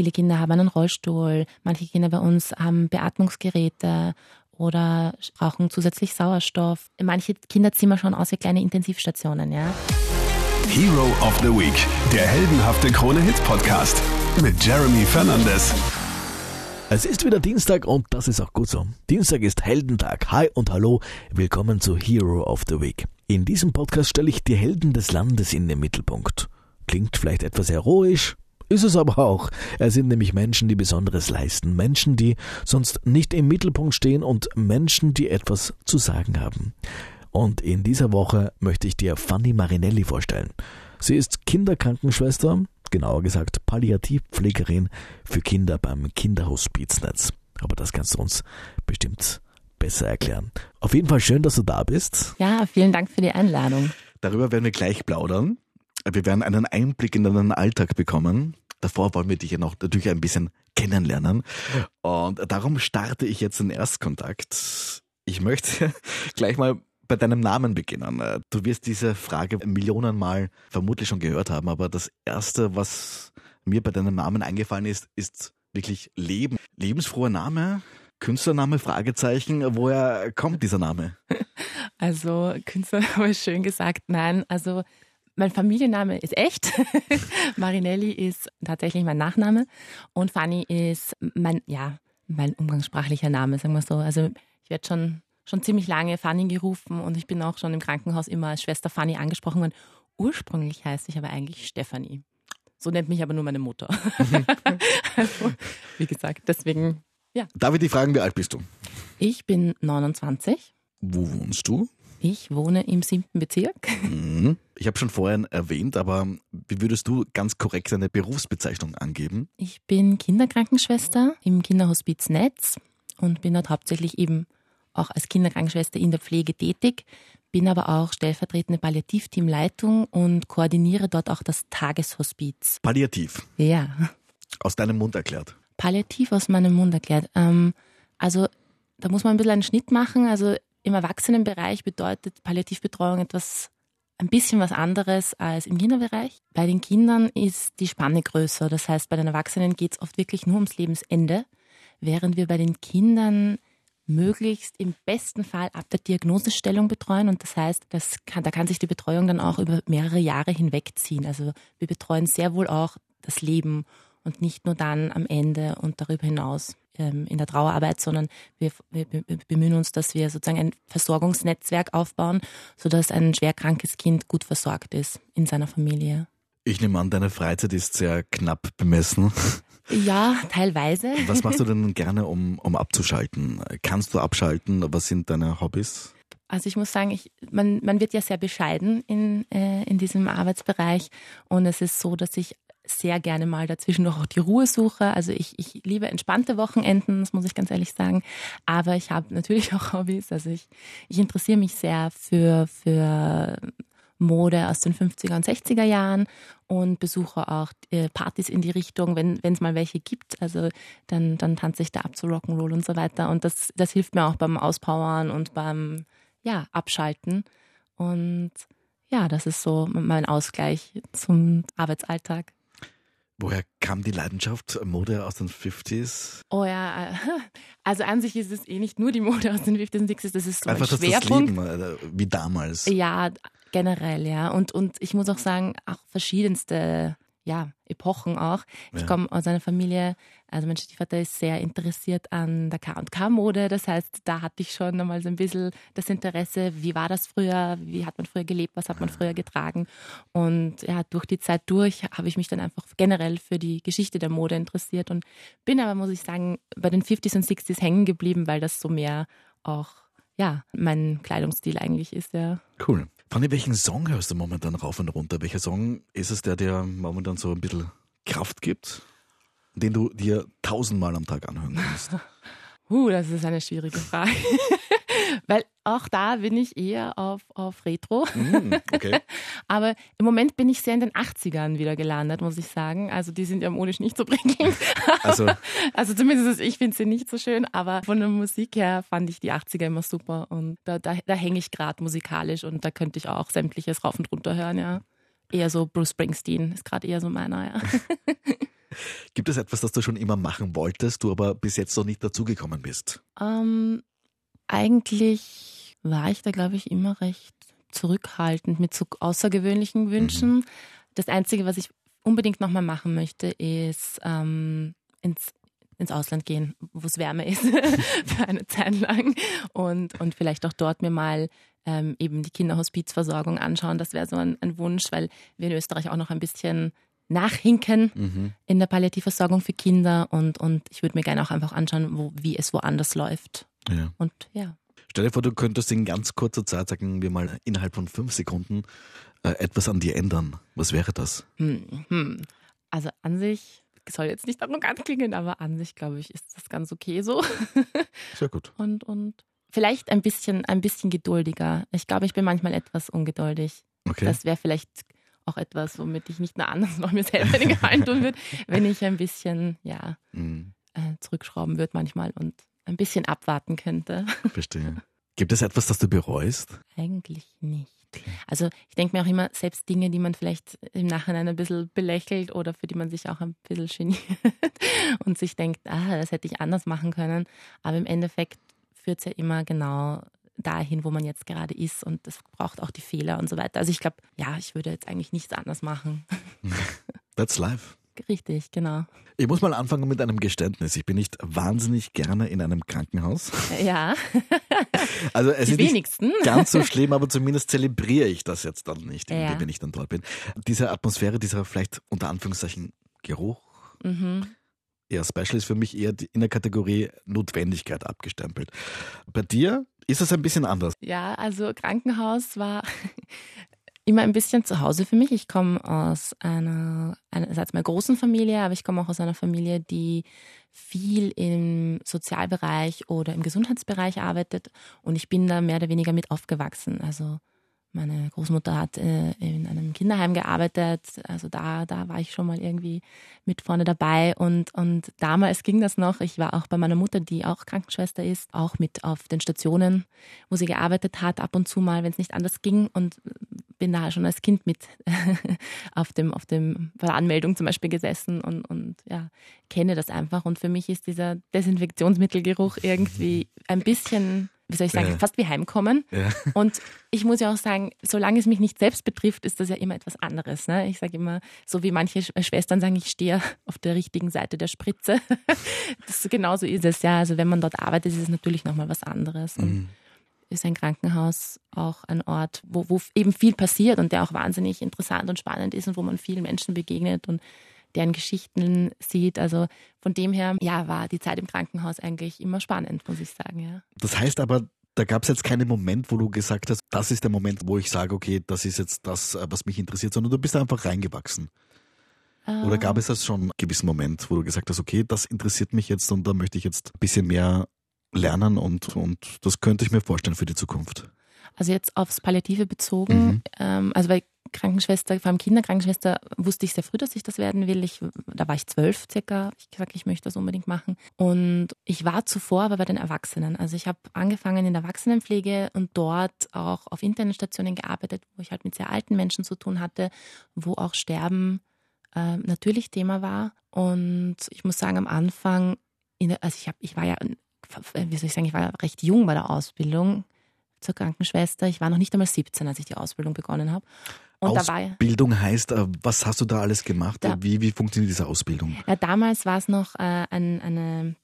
Viele Kinder haben einen Rollstuhl, manche Kinder bei uns haben Beatmungsgeräte oder brauchen zusätzlich Sauerstoff. Manche Kinderzimmer schauen aus wie kleine Intensivstationen, ja. Hero of the Week, der heldenhafte Krone-Hit-Podcast mit Jeremy Fernandes. Es ist wieder Dienstag und das ist auch gut so. Dienstag ist Heldentag. Hi und hallo, willkommen zu Hero of the Week. In diesem Podcast stelle ich die Helden des Landes in den Mittelpunkt. Klingt vielleicht etwas heroisch, ist es aber auch. Es sind nämlich Menschen, die Besonderes leisten, Menschen, die sonst nicht im Mittelpunkt stehen und Menschen, die etwas zu sagen haben. Und in dieser Woche möchte ich dir Fanny Marinelli vorstellen. Sie ist Kinderkrankenschwester, genauer gesagt Palliativpflegerin für Kinder beim Kinderhospiznetz. Aber das kannst du uns bestimmt besser erklären. Auf jeden Fall schön, dass du da bist. Ja, vielen Dank für die Einladung. Darüber werden wir gleich plaudern. Wir werden einen Einblick in deinen Alltag bekommen. Davor wollen wir dich ja noch natürlich ein bisschen kennenlernen. Und darum starte ich jetzt den Erstkontakt. Ich möchte gleich mal bei deinem Namen beginnen. Du wirst diese Frage Millionenmal vermutlich schon gehört haben, aber das erste, was mir bei deinem Namen eingefallen ist, ist wirklich Leben. Lebensfroher Name, Künstlername, Fragezeichen. Woher kommt dieser Name? Also, Künstlername ist schön gesagt. Nein, also mein Familienname ist echt. Marinelli ist tatsächlich mein Nachname und Fanny ist mein, ja, mein umgangssprachlicher Name, sagen wir so. Also ich werde schon, schon ziemlich lange Fanny gerufen und ich bin auch schon im Krankenhaus immer als Schwester Fanny angesprochen worden. Ursprünglich heiße ich aber eigentlich Stefanie. So nennt mich aber nur meine Mutter. also, wie gesagt, deswegen, ja. Darf ich dich fragen, wie alt bist du? Ich bin 29. Wo wohnst du? Ich wohne im siebten Bezirk. Mhm. Ich habe schon vorhin erwähnt, aber wie würdest du ganz korrekt deine Berufsbezeichnung angeben? Ich bin Kinderkrankenschwester im Kinderhospiz Netz und bin dort hauptsächlich eben auch als Kinderkrankenschwester in der Pflege tätig, bin aber auch stellvertretende Palliativteamleitung und koordiniere dort auch das Tageshospiz. Palliativ? Ja. Aus deinem Mund erklärt? Palliativ aus meinem Mund erklärt. Ähm, also da muss man ein bisschen einen Schnitt machen. Also im Erwachsenenbereich bedeutet Palliativbetreuung etwas ein bisschen was anderes als im Kinderbereich. Bei den Kindern ist die Spanne größer. Das heißt, bei den Erwachsenen geht es oft wirklich nur ums Lebensende, während wir bei den Kindern möglichst im besten Fall ab der Diagnosestellung betreuen. Und das heißt, das kann, da kann sich die Betreuung dann auch über mehrere Jahre hinwegziehen. Also wir betreuen sehr wohl auch das Leben und nicht nur dann am Ende und darüber hinaus ähm, in der Trauerarbeit, sondern wir, wir, bemühen uns, dass wir sozusagen ein Versorgungsnetzwerk aufbauen, sodass ein schwerkrankes Kind gut versorgt ist in seiner Familie. Ich nehme an, deine Freizeit ist sehr knapp bemessen. Ja, teilweise. Was machst du denn gerne, um, um abzuschalten? Kannst du abschalten? Was sind deine Hobbys? Also ich muss sagen, ich, man, man wird ja sehr bescheiden in, äh, in diesem Arbeitsbereich und es ist so, dass ich sehr gerne mal dazwischen auch die Ruhe suche. Also ich, ich liebe entspannte Wochenenden, das muss ich ganz ehrlich sagen. Aber ich habe natürlich auch Hobbys. Also ich, ich interessiere mich sehr für, für Mode aus den 50er und 60er Jahren und besuche auch äh, Partys in die Richtung, wenn es mal welche gibt. Also dann, dann tanze ich da ab zu Rock'n'Roll und so weiter. Und das, das hilft mir auch beim Auspowern und beim ja, Abschalten. Und ja, das ist so mein Ausgleich zum Arbeitsalltag. Woher kam die Leidenschaft Mode aus den 50s? Oh ja, äh, also an sich ist es eh nicht nur die Mode aus den 50s und 60s, das ist so Einfach ein Schwerpunkt. Das Leben, wie damals. Ja, generell, ja. Und, und ich muss auch sagen, auch verschiedenste ja, Epochen auch. Ich ja. komme aus einer Familie, also mein Stiefvater ist sehr interessiert an der K&K-Mode. Das heißt, da hatte ich schon einmal so ein bisschen das Interesse, wie war das früher, wie hat man früher gelebt, was hat man früher getragen. Und ja, durch die Zeit durch habe ich mich dann einfach generell für die Geschichte der Mode interessiert und bin aber, muss ich sagen, bei den 50s und 60s hängen geblieben, weil das so mehr auch ja, mein Kleidungsstil eigentlich ist, ja. Cool. Fanny, welchen Song hörst du momentan rauf und runter? Welcher Song ist es, der dir momentan so ein bisschen Kraft gibt, den du dir tausendmal am Tag anhören kannst? Uh, das ist eine schwierige Frage. Weil auch da bin ich eher auf, auf Retro. Mm, okay. Aber im Moment bin ich sehr in den 80ern wieder gelandet, muss ich sagen. Also die sind ja modisch nicht so prickelnd. Also, also zumindest ich finde sie nicht so schön, aber von der Musik her fand ich die 80er immer super. Und da, da, da hänge ich gerade musikalisch und da könnte ich auch sämtliches rauf und runter hören, ja. Eher so Bruce Springsteen ist gerade eher so meiner, ja. Gibt es etwas, das du schon immer machen wolltest, du aber bis jetzt noch nicht dazugekommen bist? Ähm, eigentlich war ich da, glaube ich, immer recht zurückhaltend mit so außergewöhnlichen Wünschen. Mhm. Das Einzige, was ich unbedingt nochmal machen möchte, ist ähm, ins, ins Ausland gehen, wo es wärmer ist für eine Zeit lang und, und vielleicht auch dort mir mal ähm, eben die Kinderhospizversorgung anschauen. Das wäre so ein, ein, Wunsch, weil wir in Österreich auch noch ein bisschen nachhinken mhm. in der Palliativversorgung für Kinder und, und ich würde mir gerne auch einfach anschauen, wo, wie es woanders läuft. Ja. Und ja. Stell dir vor, du könntest in ganz kurzer Zeit, sagen wir mal innerhalb von fünf Sekunden, äh, etwas an dir ändern. Was wäre das? Hm, hm. Also an sich soll jetzt nicht arrogant klingen, aber an sich glaube ich, ist das ganz okay so. Sehr gut. Und, und vielleicht ein bisschen, ein bisschen geduldiger. Ich glaube, ich bin manchmal etwas ungeduldig. Okay. Das wäre vielleicht auch etwas, womit ich nicht nur anders noch mir selber den Gefallen tun würde, wenn ich ein bisschen, ja, mhm. äh, zurückschrauben würde manchmal und ein bisschen abwarten könnte. Verstehe. Gibt es etwas, das du bereust? Eigentlich nicht. Also ich denke mir auch immer, selbst Dinge, die man vielleicht im Nachhinein ein bisschen belächelt oder für die man sich auch ein bisschen geniert und sich denkt, ah, das hätte ich anders machen können. Aber im Endeffekt führt es ja immer genau dahin, wo man jetzt gerade ist und das braucht auch die Fehler und so weiter. Also ich glaube, ja, ich würde jetzt eigentlich nichts anders machen. That's life. Richtig, genau. Ich muss mal anfangen mit einem Geständnis. Ich bin nicht wahnsinnig gerne in einem Krankenhaus. Ja. Also es Die ist wenigsten. nicht ganz so schlimm, aber zumindest zelebriere ich das jetzt dann nicht, Ja. wenn ich dann dort bin. Diese Atmosphäre, dieser vielleicht unter Anführungszeichen Geruch, Mhm. eher Special ist für mich eher in der Kategorie Notwendigkeit abgestempelt. Bei dir ist es ein bisschen anders. Ja, also Krankenhaus war immer ein bisschen zu Hause für mich. Ich komme aus einer, einerseits meiner großen Familie, aber ich komme auch aus einer Familie, die viel im Sozialbereich oder im Gesundheitsbereich arbeitet und ich bin da mehr oder weniger mit aufgewachsen. Also meine Großmutter hat äh, in einem Kinderheim gearbeitet, also da, da war ich schon mal irgendwie mit vorne dabei und, und damals ging das noch. Ich war auch bei meiner Mutter, die auch Krankenschwester ist, auch mit auf den Stationen, wo sie gearbeitet hat, ab und zu mal, wenn es nicht anders ging und bin da schon als Kind mit auf dem, auf dem, bei der Anmeldung zum Beispiel gesessen und, und ja, kenne das einfach. Und für mich ist dieser Desinfektionsmittelgeruch irgendwie ein bisschen, wie soll ich sagen, Ja. fast wie Heimkommen. Ja. Und ich muss ja auch sagen, solange es mich nicht selbst betrifft, ist das ja immer etwas anderes. Ne? Ich sage immer, so wie manche Sch- Schwestern sagen, ich stehe auf der richtigen Seite der Spritze. das, genauso ist es ja. Also wenn man dort arbeitet, ist es natürlich nochmal was anderes. Und Mhm. ist ein Krankenhaus auch ein Ort, wo, wo eben viel passiert und der auch wahnsinnig interessant und spannend ist und wo man vielen Menschen begegnet und deren Geschichten sieht. Also von dem her, ja, war die Zeit im Krankenhaus eigentlich immer spannend, muss ich sagen, ja. Das heißt aber, da gab es jetzt keinen Moment, wo du gesagt hast, das ist der Moment, wo ich sage, okay, das ist jetzt das, äh, was mich interessiert, sondern du bist einfach reingewachsen. Oder gab es das schon einen gewissen Moment, wo du gesagt hast, okay, das interessiert mich jetzt und da möchte ich jetzt ein bisschen mehr lernen und, und das könnte ich mir vorstellen für die Zukunft. Also jetzt aufs Palliative bezogen, Mhm. ähm, also bei Krankenschwester, vor allem Kinderkrankenschwester, wusste ich sehr früh, dass ich das werden will. Ich, da war ich zwölf circa. Ich gesagt, ich möchte das unbedingt machen. Und ich war zuvor aber bei den Erwachsenen. Also ich habe angefangen in der Erwachsenenpflege und dort auch auf internen Stationen gearbeitet, wo ich halt mit sehr alten Menschen zu tun hatte, wo auch Sterben äh, natürlich Thema war. Und ich muss sagen, am Anfang, der, also ich, hab, ich war ja, wie soll ich sagen, ich war recht jung bei der Ausbildung zur Krankenschwester. Ich war noch nicht einmal 17, als ich die Ausbildung begonnen habe. Und Ausbildung heißt, äh, was hast du da alles gemacht? Da- Wie, wie funktioniert diese Ausbildung? ja, damals war es noch äh, ein, eine,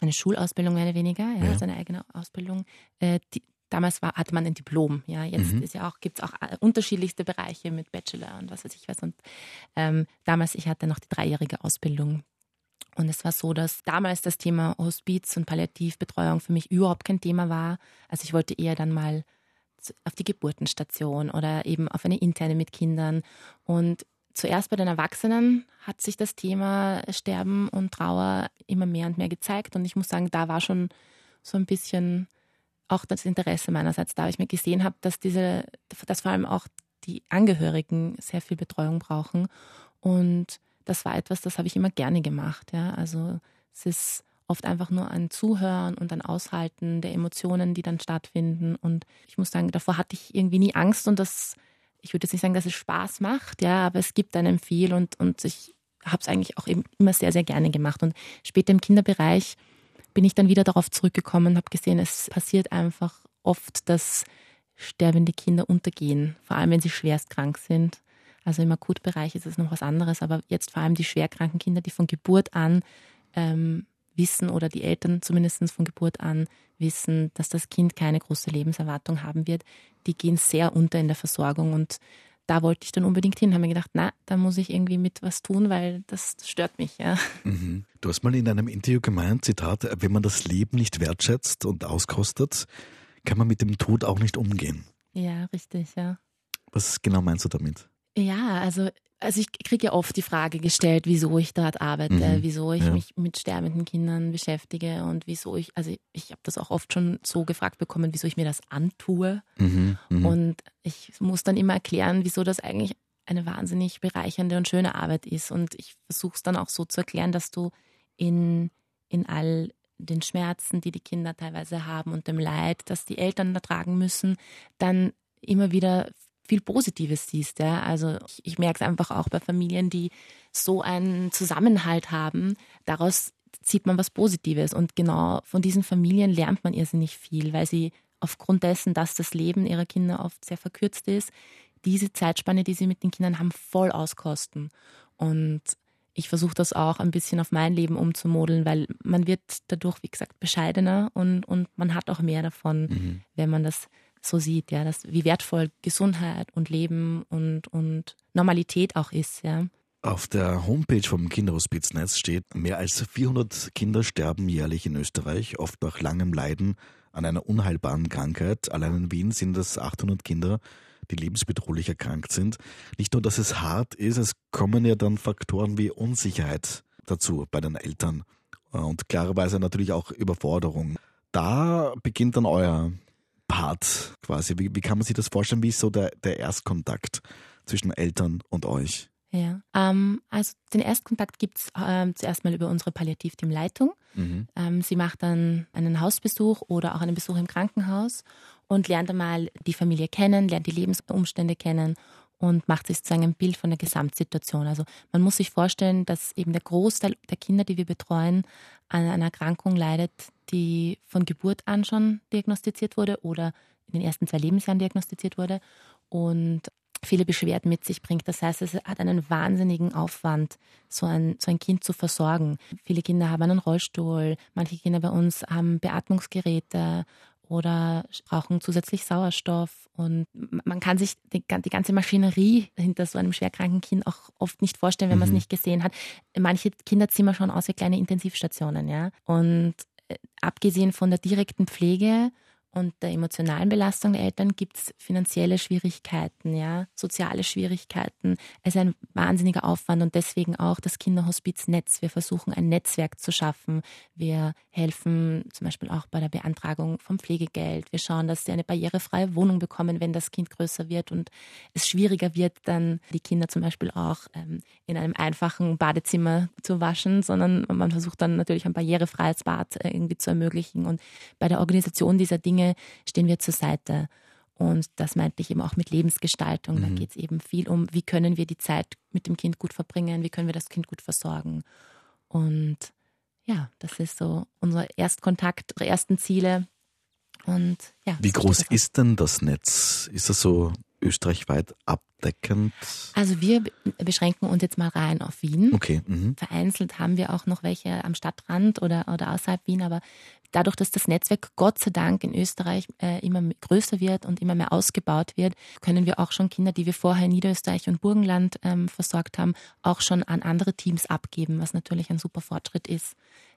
eine Schulausbildung mehr oder weniger, ja, Ja. also eine eigene Ausbildung. Äh, die, damals war, hatte man ein Diplom, ja. Jetzt Mhm. ist ja auch, gibt es auch äh, unterschiedlichste Bereiche mit Bachelor und was weiß ich was. Und ähm, damals, ich hatte noch die dreijährige Ausbildung. Und es war so, dass damals das Thema Hospiz und Palliativbetreuung für mich überhaupt kein Thema war. Also ich wollte eher dann mal auf die Geburtenstation oder eben auf eine interne mit Kindern. Und zuerst bei den Erwachsenen hat sich das Thema Sterben und Trauer immer mehr und mehr gezeigt. Und ich muss sagen, da war schon so ein bisschen auch das Interesse meinerseits da, ich mir gesehen habe, dass diese, dass vor allem auch die Angehörigen sehr viel Betreuung brauchen. Und das war etwas, das habe ich immer gerne gemacht. Ja. Also es ist oft einfach nur ein Zuhören und ein Aushalten der Emotionen, die dann stattfinden. Und ich muss sagen, davor hatte ich irgendwie nie Angst und das, ich würde jetzt nicht sagen, dass es Spaß macht, ja, aber es gibt einem viel und, und ich habe es eigentlich auch immer sehr, sehr gerne gemacht. Und später im Kinderbereich bin ich dann wieder darauf zurückgekommen und habe gesehen, es passiert einfach oft, dass sterbende Kinder untergehen, vor allem wenn sie schwerst krank sind. Also im Akutbereich ist es noch was anderes, aber jetzt vor allem die schwerkranken Kinder, die von Geburt an ähm, wissen oder die Eltern zumindest von Geburt an wissen, dass das Kind keine große Lebenserwartung haben wird, die gehen sehr unter in der Versorgung und da wollte ich dann unbedingt hin, habe mir gedacht, na, da muss ich irgendwie mit was tun, weil das stört mich, ja. Mhm. Du hast mal in einem Interview gemeint, Zitat, wenn man das Leben nicht wertschätzt und auskostet, kann man mit dem Tod auch nicht umgehen. Ja, richtig, ja. Was genau meinst du damit? Ja, also, also ich kriege ja oft die Frage gestellt, wieso ich dort arbeite, mhm. wieso ich ja. mich mit sterbenden Kindern beschäftige und wieso ich, also ich, habe das auch oft schon so gefragt bekommen, wieso ich mir das antue. Mhm. Mhm. Und ich muss dann immer erklären, wieso das eigentlich eine wahnsinnig bereichernde und schöne Arbeit ist. Und ich versuche es dann auch so zu erklären, dass du in, in all den Schmerzen, die die Kinder teilweise haben und dem Leid, das die Eltern ertragen müssen, dann immer wieder viel Positives siehst. Ja? Also ich, ich merke es einfach auch bei Familien, die so einen Zusammenhalt haben. Daraus zieht man was Positives. Und genau von diesen Familien lernt man irrsinnig viel, weil sie aufgrund dessen, dass das Leben ihrer Kinder oft sehr verkürzt ist, diese Zeitspanne, die sie mit den Kindern haben, voll auskosten. Und ich versuche das auch ein bisschen auf mein Leben umzumodeln, weil man wird dadurch, wie gesagt, bescheidener und, und man hat auch mehr davon, mhm. wenn man das so sieht, ja, dass, wie wertvoll Gesundheit und Leben und, und Normalität auch ist, ja. Auf der Homepage vom Kinderhospiznetz steht, mehr als 400 Kinder sterben jährlich in Österreich, oft nach langem Leiden an einer unheilbaren Krankheit. Allein in Wien sind es 800 Kinder, die lebensbedrohlich erkrankt sind. Nicht nur, dass es hart ist, es kommen ja dann Faktoren wie Unsicherheit dazu bei den Eltern und klarerweise natürlich auch Überforderung. Da beginnt dann euer Part quasi. Wie, wie kann man sich das vorstellen? Wie ist so der, der Erstkontakt zwischen Eltern und euch? Ja, ähm, also den Erstkontakt gibt es ähm, zuerst mal über unsere Palliativteamleitung. Mhm. Ähm, sie macht dann einen Hausbesuch oder auch einen Besuch im Krankenhaus und lernt einmal die Familie kennen, lernt die Lebensumstände kennen und macht sich sozusagen ein Bild von der Gesamtsituation. Also man muss sich vorstellen, dass eben der Großteil der Kinder, die wir betreuen, an einer Erkrankung leidet, die von Geburt an schon diagnostiziert wurde oder in den ersten zwei Lebensjahren diagnostiziert wurde und viele Beschwerden mit sich bringt. Das heißt, es hat einen wahnsinnigen Aufwand, so ein, so ein Kind zu versorgen. Viele Kinder haben einen Rollstuhl, manche Kinder bei uns haben Beatmungsgeräte oder brauchen zusätzlich Sauerstoff. Und man kann sich die, die, ganze Maschinerie hinter so einem schwerkranken Kind auch oft nicht vorstellen, wenn mhm. man es nicht gesehen hat. Manche Kinderzimmer schauen aus wie kleine Intensivstationen, ja. Und äh, abgesehen von der direkten Pflege und der emotionalen Belastung der Eltern gibt es finanzielle Schwierigkeiten, ja, soziale Schwierigkeiten. Es ist ein wahnsinniger Aufwand und deswegen auch das Kinderhospiznetz. Wir versuchen ein Netzwerk zu schaffen. Wir helfen zum Beispiel auch bei der Beantragung vom Pflegegeld. Wir schauen, dass sie eine barrierefreie Wohnung bekommen, wenn das Kind größer wird und es schwieriger wird, dann die Kinder zum Beispiel auch ähm, in einem einfachen Badezimmer zu waschen, sondern man versucht dann natürlich ein barrierefreies Bad äh, irgendwie zu ermöglichen. Und bei der Organisation dieser Dinge Dinge stehen wir zur Seite. Und das meinte ich eben auch mit Lebensgestaltung. Mhm. Da geht es eben viel um, wie können wir die Zeit mit dem Kind gut verbringen, wie können wir das Kind gut versorgen. Und ja, das ist so unser Erstkontakt, unsere ersten Ziele. Und ja. Wie groß ist denn das Netz? Ist das so österreichweit abdeckend? Also wir beschränken uns jetzt mal rein auf Wien. Okay. Mhm. Vereinzelt haben wir auch noch welche am Stadtrand oder, oder außerhalb Wien, aber dadurch, dass das Netzwerk Gott sei Dank in Österreich äh, immer größer wird und immer mehr ausgebaut wird, können wir auch schon Kinder, die wir vorher in Niederösterreich und Burgenland ähm, versorgt haben, auch schon an andere Teams abgeben, was natürlich ein super Fortschritt ist,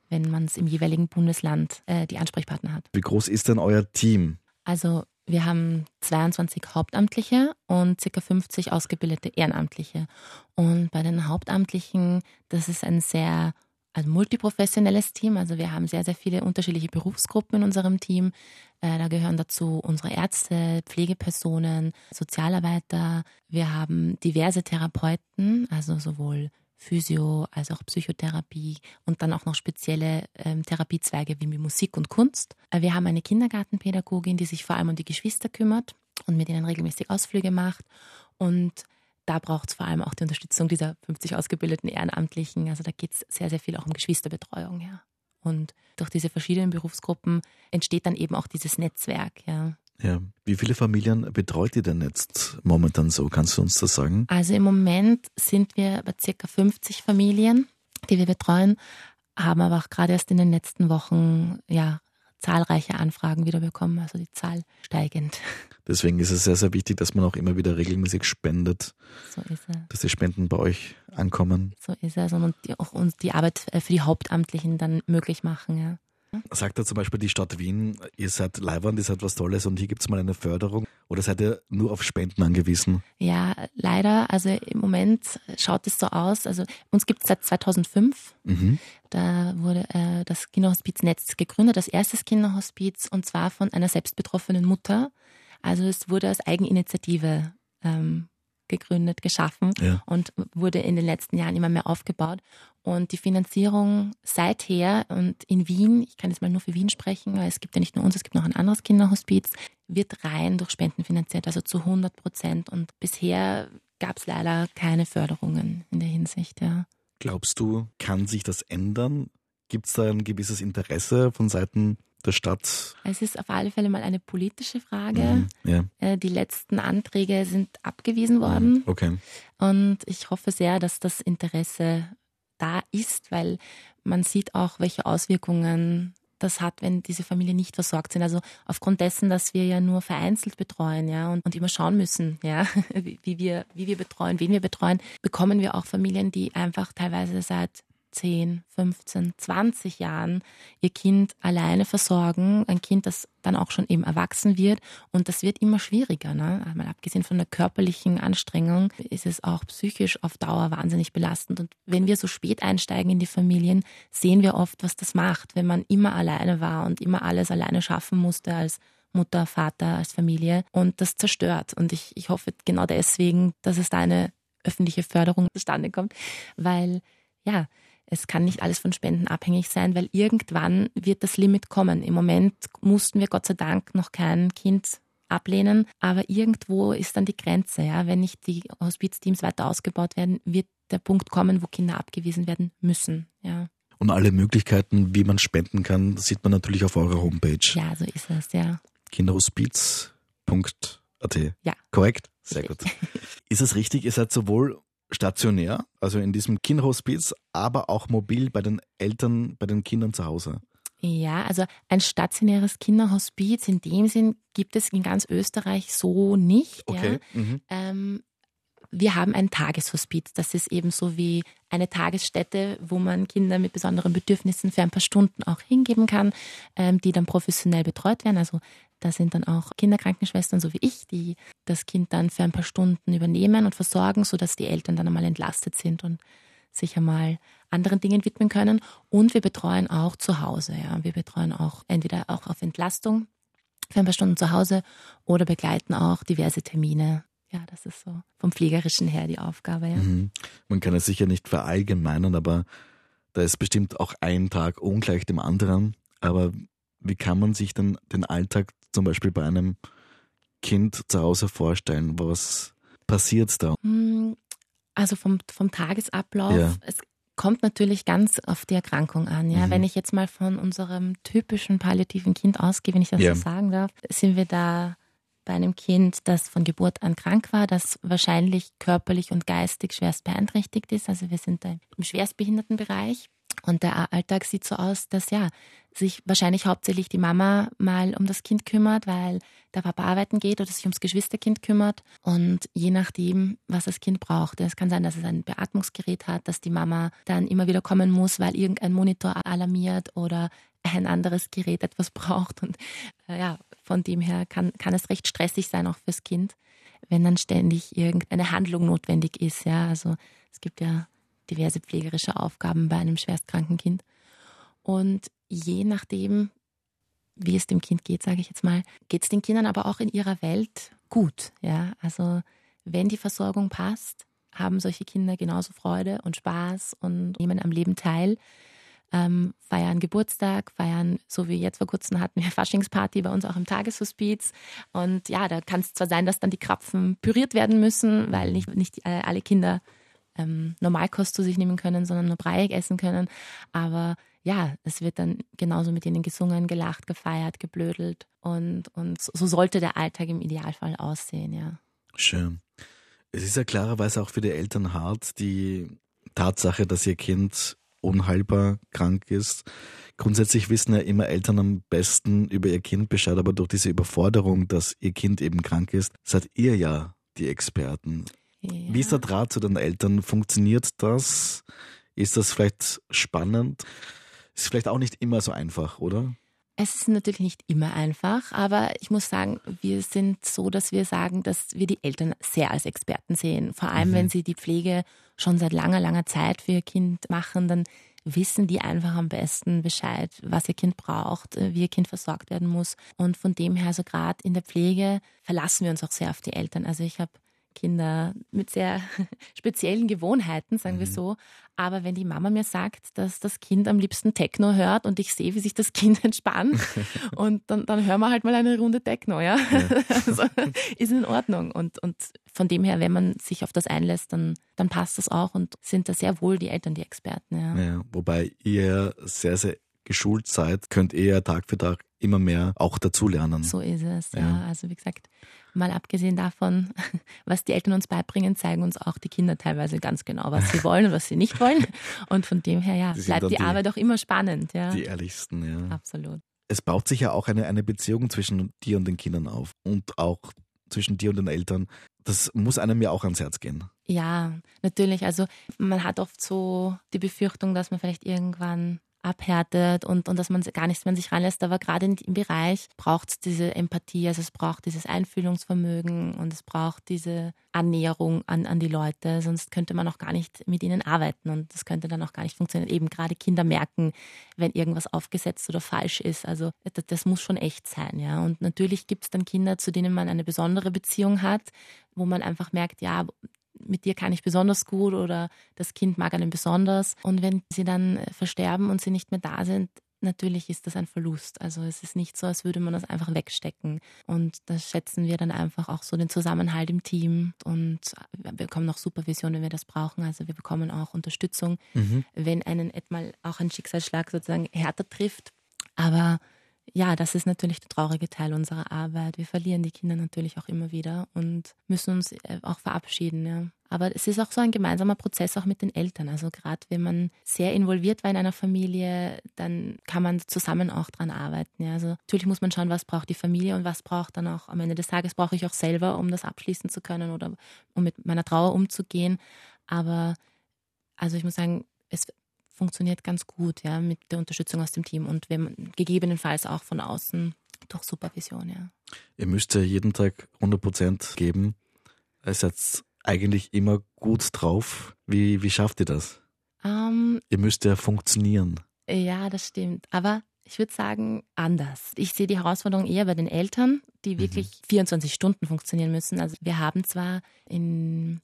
wenn man es im jeweiligen Bundesland äh, die Ansprechpartner hat. Wie groß ist denn euer Team? Also wir haben 22 Hauptamtliche und ca. 50 ausgebildete Ehrenamtliche. Und bei den Hauptamtlichen, das ist ein sehr also multiprofessionelles Team. Also wir haben sehr, sehr viele unterschiedliche Berufsgruppen in unserem Team. Äh, da gehören dazu unsere Ärzte, Pflegepersonen, Sozialarbeiter. Wir haben diverse Therapeuten, also sowohl Physio als auch Psychotherapie und dann auch noch spezielle ähm, Therapiezweige wie Musik und Kunst. Äh, wir haben eine Kindergartenpädagogin, die sich vor allem um die Geschwister kümmert und mit ihnen regelmäßig Ausflüge macht. Und da braucht es vor allem auch die Unterstützung dieser 50 ausgebildeten Ehrenamtlichen. Also da geht es sehr, sehr viel auch um Geschwisterbetreuung, ja. Und durch diese verschiedenen Berufsgruppen entsteht dann eben auch dieses Netzwerk, ja. Ja. Wie viele Familien betreut ihr denn jetzt momentan so? Kannst du uns das sagen? Also im Moment sind wir bei circa 50 Familien, die wir betreuen, haben aber auch gerade erst in den letzten Wochen ja zahlreiche Anfragen wieder bekommen, also die Zahl steigend. Deswegen ist es sehr, sehr wichtig, dass man auch immer wieder regelmäßig spendet. So ist es. Dass die Spenden bei euch ankommen. So ist es und die, auch uns die Arbeit äh, für die Hauptamtlichen dann möglich machen, ja. Sagt da zum Beispiel die Stadt Wien, ihr seid Leihwand, ihr seid was Tolles und hier gibt es mal eine Förderung oder seid ihr nur auf Spenden angewiesen? Ja, leider. Also im Moment schaut es so aus. Also uns gibt es seit 2005. Mhm. Da wurde äh, das Kinderhospiznetz gegründet, das erste Kinderhospiz und zwar von einer selbstbetroffenen Mutter. Also es wurde als Eigeninitiative ähm, gegründet, geschaffen ja. und wurde in den letzten Jahren immer mehr aufgebaut. Und die Finanzierung seither und in Wien, ich kann jetzt mal nur für Wien sprechen, weil es gibt ja nicht nur uns, es gibt noch ein anderes Kinderhospiz, wird rein durch Spenden finanziert, also zu 100 Prozent. Und bisher gab es leider keine Förderungen in der Hinsicht. Ja. Glaubst du, kann sich das ändern? Gibt es da ein gewisses Interesse von Seiten der Stadt? Es ist auf alle Fälle mal eine politische Frage. Mhm, ja. Äh, die letzten Anträge sind abgewiesen worden. Mhm, okay. Und ich hoffe sehr, dass das Interesse da ist, weil man sieht auch, welche Auswirkungen das hat, wenn diese Familien nicht versorgt sind. Also aufgrund dessen, dass wir ja nur vereinzelt betreuen, ja, und, und immer schauen müssen, ja, wie, wie, wir, wie wir betreuen, wen wir betreuen, bekommen wir auch Familien, die einfach teilweise seit 10, 15, 20 Jahren ihr Kind alleine versorgen. Ein Kind, das dann auch schon eben erwachsen wird. Und das wird immer schwieriger. Ne? Mal abgesehen von der körperlichen Anstrengung ist es auch psychisch auf Dauer wahnsinnig belastend. Und wenn wir so spät einsteigen in die Familien, sehen wir oft, was das macht, wenn man immer alleine war und immer alles alleine schaffen musste als Mutter, Vater, als Familie. Und das zerstört. Und ich, ich hoffe genau deswegen, dass es da eine öffentliche Förderung zustande kommt, weil ja, es kann nicht alles von Spenden abhängig sein, weil irgendwann wird das Limit kommen. Im Moment mussten wir Gott sei Dank noch kein Kind ablehnen, aber irgendwo ist dann die Grenze. Ja? Wenn nicht die Hospizteams weiter ausgebaut werden, wird der Punkt kommen, wo Kinder abgewiesen werden müssen. Ja. Und alle Möglichkeiten, wie man spenden kann, sieht man natürlich auf eurer Homepage. Ja, so ist es, ja. Kinderhospiz.at. Ja. Korrekt? Sehr gut. Ist es richtig, ihr seid sowohl stationär, also in diesem Kinderhospiz, aber auch mobil bei den Eltern, bei den Kindern zu Hause. Ja, also ein stationäres Kinderhospiz in dem Sinn gibt es in ganz Österreich so nicht. Okay. Ja. Mhm. Ähm, wir haben ein Tageshospiz. Das ist eben so wie eine Tagesstätte, wo man Kinder mit besonderen Bedürfnissen für ein paar Stunden auch hingeben kann, ähm, die dann professionell betreut werden. Also da sind dann auch Kinderkrankenschwestern, so wie ich, die das Kind dann für ein paar Stunden übernehmen und versorgen, sodass die Eltern dann einmal entlastet sind und sich einmal anderen Dingen widmen können. Und wir betreuen auch zu Hause. Ja. Wir betreuen auch entweder auch auf Entlastung für ein paar Stunden zu Hause oder begleiten auch diverse Termine. Ja, das ist so vom Pflegerischen her die Aufgabe. Ja. Mhm. Man kann es sicher nicht verallgemeinern, aber da ist bestimmt auch ein Tag ungleich dem anderen. Aber wie kann man sich denn den Alltag zum Beispiel bei einem Kind zu Hause vorstellen? Was passiert da? Hm, also vom, vom Tagesablauf, ja. es kommt natürlich ganz auf die Erkrankung an. Ja? Mhm. Wenn ich jetzt mal von unserem typischen palliativen Kind ausgehe, wenn ich das ja. so sagen darf, sind wir da bei einem Kind, das von Geburt an krank war, das wahrscheinlich körperlich und geistig schwerst beeinträchtigt ist. Also wir sind da im Schwerstbehindertenbereich. Und der Alltag sieht so aus, dass ja, sich wahrscheinlich hauptsächlich die Mama mal um das Kind kümmert, weil der Papa arbeiten geht oder sich ums Geschwisterkind kümmert. Und je nachdem, was das Kind braucht. Es kann sein, dass es ein Beatmungsgerät hat, dass die Mama dann immer wieder kommen muss, weil irgendein Monitor alarmiert oder ein anderes Gerät etwas braucht. Und äh, ja, von dem her kann, kann es recht stressig sein, auch fürs Kind, wenn dann ständig irgendeine Handlung notwendig ist. Ja, also es gibt ja diverse pflegerische Aufgaben bei einem schwerstkranken Kind. Und je nachdem, wie es dem Kind geht, sage ich jetzt mal, geht es den Kindern aber auch in ihrer Welt gut. Ja, also wenn die Versorgung passt, haben solche Kinder genauso Freude und Spaß und nehmen am Leben teil. ähm, feiern Geburtstag, feiern, so wie jetzt vor kurzem hatten wir Faschingsparty bei uns auch im Tageshospiz. Und ja, da kann es zwar sein, dass dann die Krapfen püriert werden müssen, weil nicht, nicht alle Kinder ähm, Normalkost zu sich nehmen können, sondern nur Breieck essen können. Aber ja, es wird dann genauso mit ihnen gesungen, gelacht, gefeiert, geblödelt. Und, und so sollte der Alltag im Idealfall aussehen, ja. Schön. Es ist ja klarerweise auch für die Eltern hart, die Tatsache, dass ihr Kind unheilbar krank ist. Grundsätzlich wissen ja immer Eltern am besten über ihr Kind Bescheid, aber durch diese Überforderung, dass ihr Kind eben krank ist, seid ihr ja die Experten. Wie ist der Draht zu den Eltern? Funktioniert das? Ist das vielleicht spannend? Ist vielleicht auch nicht immer so einfach, oder? Es ist natürlich nicht immer einfach, aber ich muss sagen, wir sind so, dass wir sagen, dass wir die Eltern sehr als Experten sehen. Vor allem, mhm. wenn sie die Pflege schon seit langer, langer Zeit für ihr Kind machen, dann wissen die einfach am besten Bescheid, was ihr Kind braucht, wie ihr Kind versorgt werden muss. Und von dem her, also gerade in der Pflege, verlassen wir uns auch sehr auf die Eltern. Also ich habe Kinder mit sehr speziellen Gewohnheiten, sagen mhm. wir so. Aber wenn die Mama mir sagt, dass das Kind am liebsten Techno hört und ich sehe, wie sich das Kind entspannt, und dann, dann hören wir halt mal eine Runde Techno, ja. ja. also, ist in Ordnung. Und, und von dem her, wenn man sich auf das einlässt, dann, dann passt das auch und sind da sehr wohl die Eltern die Experten, ja. ja wobei ihr sehr, sehr geschult seid, könnt ihr ja Tag für Tag immer mehr auch dazulernen. So ist es, ja. ja. Also wie gesagt, mal abgesehen davon, was die Eltern uns beibringen, zeigen uns auch die Kinder teilweise ganz genau, was sie wollen und was sie nicht wollen. Und von dem her, ja, bleibt die, die, Arbeit auch immer spannend. Ja. Die ehrlichsten, ja. Absolut. Es baut sich ja auch eine, eine Beziehung zwischen dir und den Kindern auf und auch zwischen dir und den Eltern. Das muss einem ja auch ans Herz gehen. Ja, natürlich. Also man hat oft so die Befürchtung, dass man vielleicht irgendwann abhärtet und, und dass man gar nichts mehr an sich ranlässt. Aber gerade im Bereich braucht es diese Empathie, also es braucht dieses Einfühlungsvermögen und es braucht diese Annäherung an, an die Leute. Sonst könnte man auch gar nicht mit ihnen arbeiten und das könnte dann auch gar nicht funktionieren. Eben gerade Kinder merken, wenn irgendwas aufgesetzt oder falsch ist. Also das, das muss schon echt sein, ja. Und natürlich gibt es dann Kinder, zu denen man eine besondere Beziehung hat, wo man einfach merkt, ja, mit dir kann ich besonders gut oder das Kind mag einen besonders. Und wenn sie dann äh, versterben und sie nicht mehr da sind, natürlich ist das ein Verlust. Also es ist nicht so, als würde man das einfach wegstecken. Und da schätzen wir dann einfach auch so den Zusammenhalt im Team und wir bekommen auch Supervision, wenn wir das brauchen. Also wir bekommen auch Unterstützung, mhm. wenn einen etmal auch ein Schicksalsschlag sozusagen härter trifft. Aber ja, das ist natürlich der traurige Teil unserer Arbeit. Wir verlieren die Kinder natürlich auch immer wieder und müssen uns äh, auch verabschieden. Ja. Aber es ist auch so ein gemeinsamer Prozess auch mit den Eltern. Also gerade wenn man sehr involviert war in einer Familie, dann kann man zusammen auch dran arbeiten. Ja. Also natürlich muss man schauen, was braucht die Familie und was braucht dann auch am Ende des Tages brauche ich auch selber, um das abschließen zu können oder um mit meiner Trauer umzugehen. Aber also ich muss sagen, es funktioniert ganz gut, ja, mit der Unterstützung aus dem Team und wenn gegebenenfalls auch von außen durch Supervision, ja. Ihr müsst ja jeden Tag 100 Prozent geben. Ihr seid eigentlich immer gut drauf. Wie, wie schafft ihr das? Um, ähm, ihr müsst ja funktionieren. Ja, das stimmt. Aber ich würde sagen, anders. Ich sehe die Herausforderung eher bei den Eltern, die mhm. wirklich mhm. 24 Stunden funktionieren müssen. Also wir haben zwar in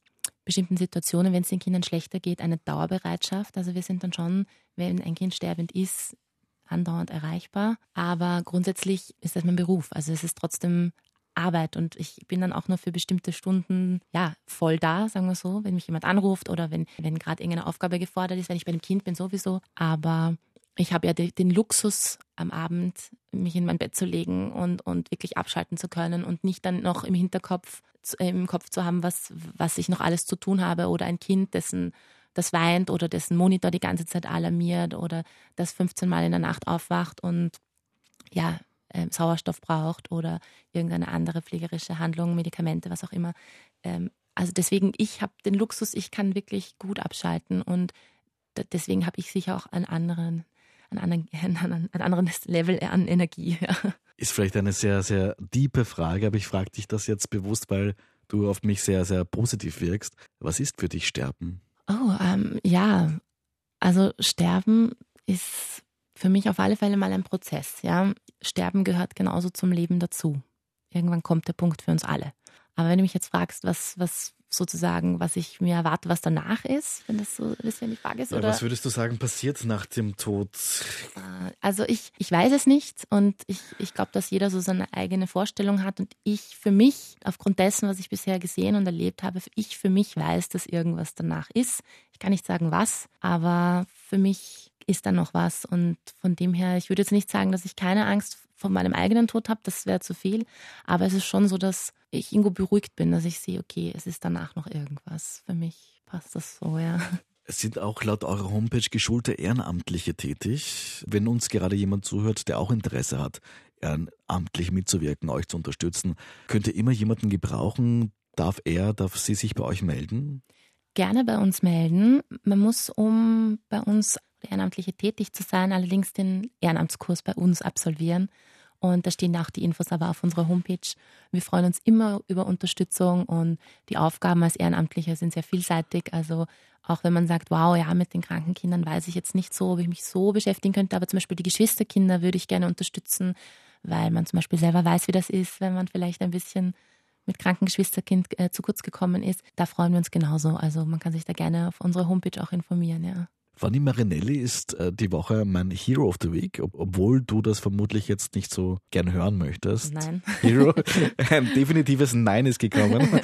bestimmten Situationen, wenn es den Kindern schlechter geht, eine Dauerbereitschaft. Also wir sind dann schon, wenn ein Kind sterbend ist, andauernd erreichbar. Aber grundsätzlich ist das mein Beruf. Also es ist trotzdem Arbeit und ich bin dann auch nur für bestimmte Stunden ja voll da, sagen wir so, wenn mich jemand anruft oder wenn, wenn gerade irgendeine Aufgabe gefordert ist, wenn ich bei dem Kind bin sowieso. Aber ich habe ja den Luxus am Abend, mich in mein Bett zu legen und, und wirklich abschalten zu können und nicht dann noch im Hinterkopf, äh, im Kopf zu haben, was, was ich noch alles zu tun habe oder ein Kind, dessen das weint oder dessen Monitor die ganze Zeit alarmiert oder das 15 Mal in der Nacht aufwacht und ja, äh, Sauerstoff braucht oder irgendeine andere pflegerische Handlung, Medikamente, was auch immer. Ähm, also deswegen, ich habe den Luxus, ich kann wirklich gut abschalten und deswegen habe ich sicher auch einen anderen ein, anderen, ein, ein anderes Level an Energie. Ja. Ist vielleicht eine sehr, sehr diepe Frage, aber ich frage dich das jetzt bewusst, weil du auf mich sehr, sehr positiv wirkst. Was ist für dich Sterben? Oh, ähm, ja. Also Sterben ist für mich auf alle Fälle mal ein Prozess. Ja. Sterben gehört genauso zum Leben dazu. Irgendwann kommt der Punkt für uns alle. Aber wenn du mich jetzt fragst, was, was sozusagen, was ich mir erwarte, was danach ist, wenn das so ein bisschen die Frage ist. Ja, oder? was würdest du sagen, passiert nach dem Tod? Äh, also ich, ich weiß es nicht und ich, ich glaube, dass jeder so seine eigene Vorstellung hat und ich für mich, aufgrund dessen, was ich bisher gesehen und erlebt habe, ich für mich weiß, dass irgendwas danach ist. Ich kann nicht sagen was, aber für mich ist da noch was und von dem her, ich würde jetzt nicht sagen, dass ich keine Angst von meinem eigenen Tod habe, das wäre zu viel, aber es ist schon so, dass ich irgendwo beruhigt bin, dass ich sehe, okay, es ist danach noch irgendwas. Für mich passt das so, ja. Es sind auch laut eurer Homepage geschulte Ehrenamtliche tätig. Wenn uns gerade jemand zuhört, der auch Interesse hat, ehrenamtlich mitzuwirken, euch zu unterstützen, könnt ihr immer jemanden gebrauchen? Darf er, darf sie sich bei euch melden? Gerne bei uns melden. Man muss, um bei uns Ehrenamtliche tätig zu sein, allerdings den Ehrenamtskurs bei uns absolvieren. Und da stehen auch die Infos aber auf unserer Homepage. Wir freuen uns immer über Unterstützung und die Aufgaben als Ehrenamtlicher sind sehr vielseitig. Also auch wenn man sagt, wow, ja, mit den kranken Kindern weiß ich jetzt nicht so, ob ich mich so beschäftigen könnte, aber zum Beispiel die Geschwisterkinder würde ich gerne unterstützen, weil man zum Beispiel selber weiß, wie das ist, wenn man vielleicht ein bisschen mit kranken Geschwisterkind äh, zu kurz gekommen ist. Da freuen wir uns genauso. Also man kann sich da gerne auf unserer Homepage auch informieren, ja. Fanny Marinelli ist äh, die Woche mein Hero of the Week, ob, obwohl du das vermutlich jetzt nicht so gern hören möchtest. Nein. Hero, ein definitives Nein ist gekommen.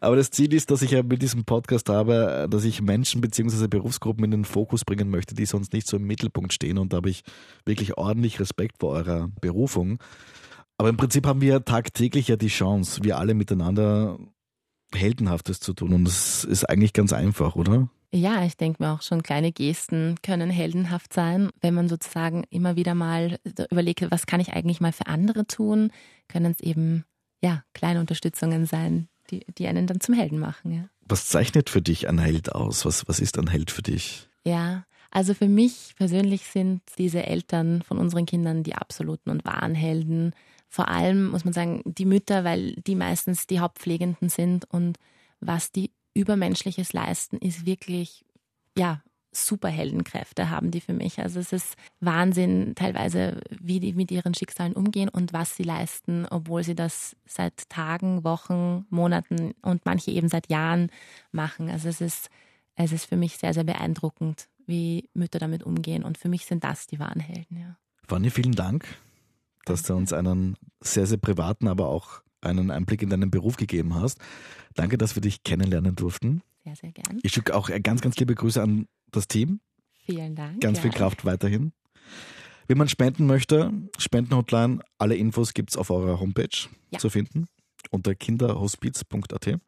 Aber das Ziel ist, dass ich ja mit diesem Podcast habe, dass ich Menschen bzw. Berufsgruppen in den Fokus bringen möchte, die sonst nicht so im Mittelpunkt stehen. Und da habe ich wirklich ordentlich Respekt vor eurer Berufung. Aber im Prinzip haben wir tagtäglich ja die Chance, wir alle miteinander Heldenhaftes zu tun. Und das ist eigentlich ganz einfach, oder? Ja, ich denke mir auch schon, kleine Gesten können heldenhaft sein. Wenn man sozusagen immer wieder mal überlegt, was kann ich eigentlich mal für andere tun, können es eben ja kleine Unterstützungen sein, die, die einen dann zum Helden machen. Ja. Was zeichnet für dich ein Held aus? Was, was ist ein Held für dich? Ja, also für mich persönlich sind diese Eltern von unseren Kindern die absoluten und wahren Helden. Vor allem muss man sagen, die Mütter, weil die meistens die Hauptpflegenden sind und was die Übermenschliches leisten, ist wirklich, ja, Superheldenkräfte haben die für mich. Also es ist Wahnsinn teilweise, wie die mit ihren Schicksalen umgehen und was sie leisten, obwohl sie das seit Tagen, Wochen, Monaten und manche eben seit Jahren machen. Also es ist, es ist für mich sehr, sehr beeindruckend, wie Mütter damit umgehen. Und für mich sind das die wahren Helden, ja. Fanny, vielen Dank, dass du uns einen sehr, sehr privaten, aber auch einen Einblick in deinen Beruf gegeben hast. Danke, dass wir dich kennenlernen durften. Sehr, sehr gern. Ich schicke auch ganz, ganz liebe Grüße an das Team. Vielen Dank. Ganz ja. viel Kraft weiterhin. Wenn man spenden möchte, Spendenhotline, alle Infos gibt es auf eurer Homepage ja. zu finden unter kinderhospiz.at.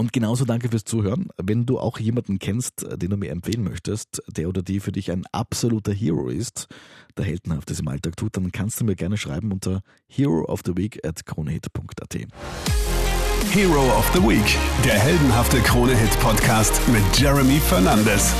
Und genauso danke fürs Zuhören. Wenn du auch jemanden kennst, den du mir empfehlen möchtest, der oder die für dich ein absoluter Hero ist, der heldenhaftes im Alltag tut, dann kannst du mir gerne schreiben unter hero of the week at kronehit.at. Hero of the Week, der heldenhafte Krone-Hit-Podcast mit Jeremy Fernandes.